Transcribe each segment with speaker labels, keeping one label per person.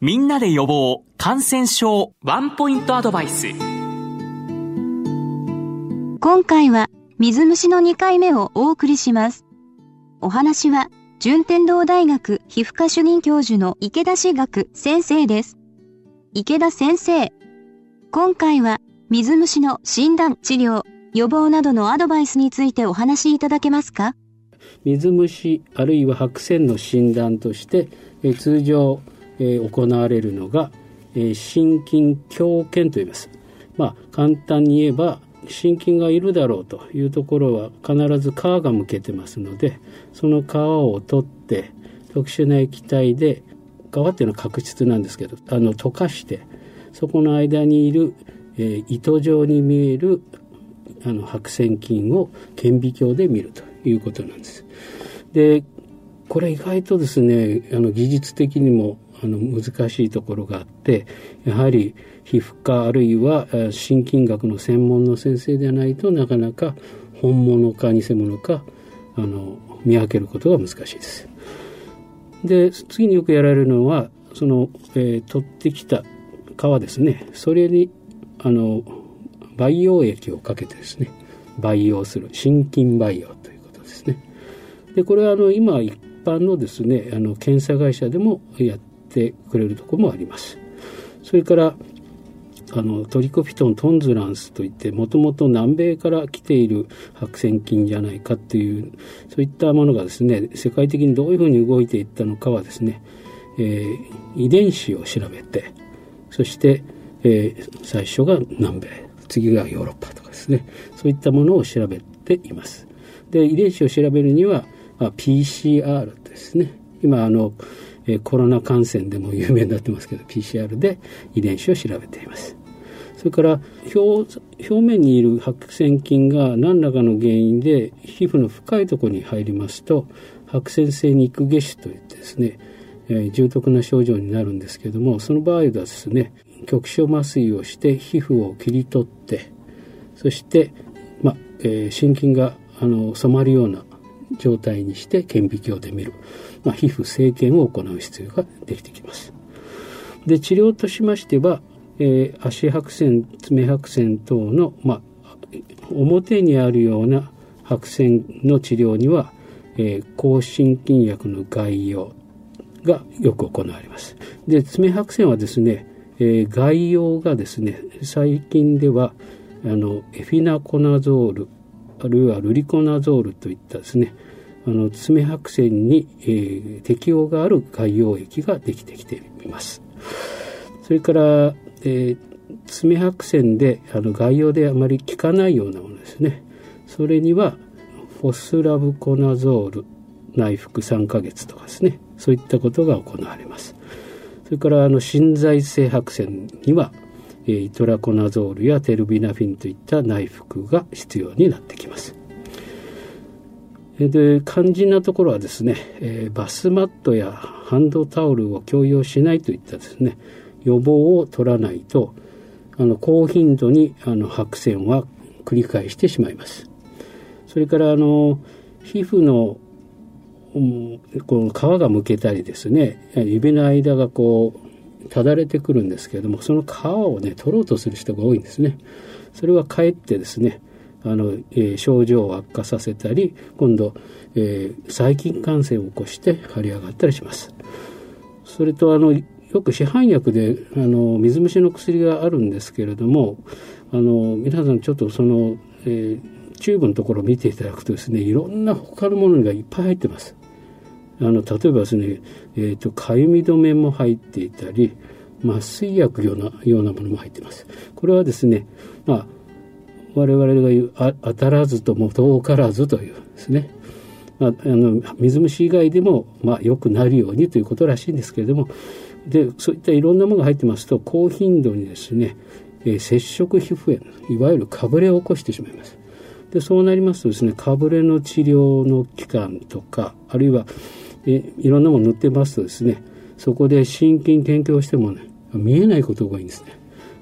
Speaker 1: みんなで予防感染症ワンポイントアドバイス
Speaker 2: 今回は水虫の2回目をお送りします。お話は順天堂大学皮膚科主任教授の池田志学先生です。池田先生。今回は水虫の診断、治療、予防などのアドバイスについてお話しいただけますか？
Speaker 3: 水虫あるいは白線の診断としてえ通常え行われるのが、え心筋強検と言います。まあ簡単に言えば心筋がいるだろうというところは必ず皮がむけてますのでその皮を取って特殊な液体で皮っていうのは角質なんですけどあの溶かしてそこの間にいる、えー、糸状に見えるあの白線菌を顕微鏡で見るということなんです。でこれ意外とですねあの技術的にもあの難しいところがあってやはり皮膚科あるいは心筋学の専門の先生でないとなかなか本物か偽物かあの見分けることが難しいです。で次によくやられるのはその、えー、取ってきた皮ですねそれにあの培養液をかけてですね培養する心筋培養ということですね。でこれはあの今一般のですねあの検査会社でもやってくれるとこもあります。それからあのトリコフィトントンズランスといってもともと南米から来ている白癬菌じゃないかっていうそういったものがですね世界的にどういうふうに動いていったのかはですね、えー、遺伝子を調べてそして、えー、最初が南米次がヨーロッパとかですねそういったものを調べています。で遺伝子を調べるには、あ、PCR ですね。今あのコロナ感染でも有名になってますけど PCR で遺伝子を調べています。それから表表面にいる白癬菌が何らかの原因で皮膚の深いところに入りますと白癬性肉下腫といってですね、え、重篤な症状になるんですけどもその場合はですね局所麻酔をして皮膚を切り取ってそして、まえー、心筋があの染まるような状態にして顕微鏡で見るまあ、皮膚生検を行う必要ができてきます。で治療としましては、えー、足白線爪白線等の、まあ、表にあるような白線の治療には、えー、抗心筋薬の外用がよく行われます。で爪白線はですね、えー、外用がですね最近ではあのエフィナコナゾールあるいはルリコナゾールといったですねあの爪白線に、えー、適応がある外用液ができてきています。それから、えー、爪白線であの外用であまり効かないようなものですね。それにはフォスラブコナゾール内服3ヶ月とかですね。そういったことが行われます。それからあの心剤性白線には、えー、イトラコナゾールやテルビナフィンといった内服が必要になってきます。で肝心なところはですね、えー、バスマットやハンドタオルを共用しないといったですね予防を取らないとあの高頻度にあの白線は繰り返してしまいます。それからあの皮膚の、この皮がむけたりですね指の間がこうただれてくるんですけれどもその皮をね取ろうとする人が多いんですね。それはかえってですねあの、えー、症状を悪化させたり今度、えー、細菌感染を起こして腫れ上がったりします。それとあのよく市販薬であの水虫の薬があるんですけれどもあの皆さんちょっとその、えー、チューブのところを見ていただくとですねいろんな他のものがいっぱい入ってます。あの例えばですね、えーと、かゆみ止めも入っていたり麻酔薬ようなようなものも入ってます。これはですねまあ我々が言う当たらずとも遠からずというですね、まあ、あの水虫以外でも、まあ、良くなるようにということらしいんですけれどもでそういったいろんなものが入ってますと高頻度にですね、えー、接触皮膚炎いわゆるかぶれを起こしてしまいます。でそうなりますとですねかぶれの治療の期間とかあるいは、えいろんなもの塗ってますとですねそこで心筋研究をしてもね見えないことが多いんですね。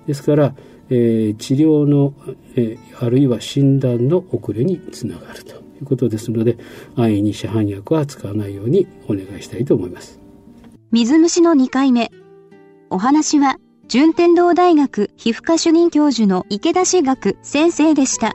Speaker 3: ですからえー、治療の、えー、あるいは診断の遅れにつながるということですので安易に市販薬は使わないようにお願いしたいと思います
Speaker 2: 水虫の2回目お話は、順天堂大学皮膚科主任教授の池田志学先生でした。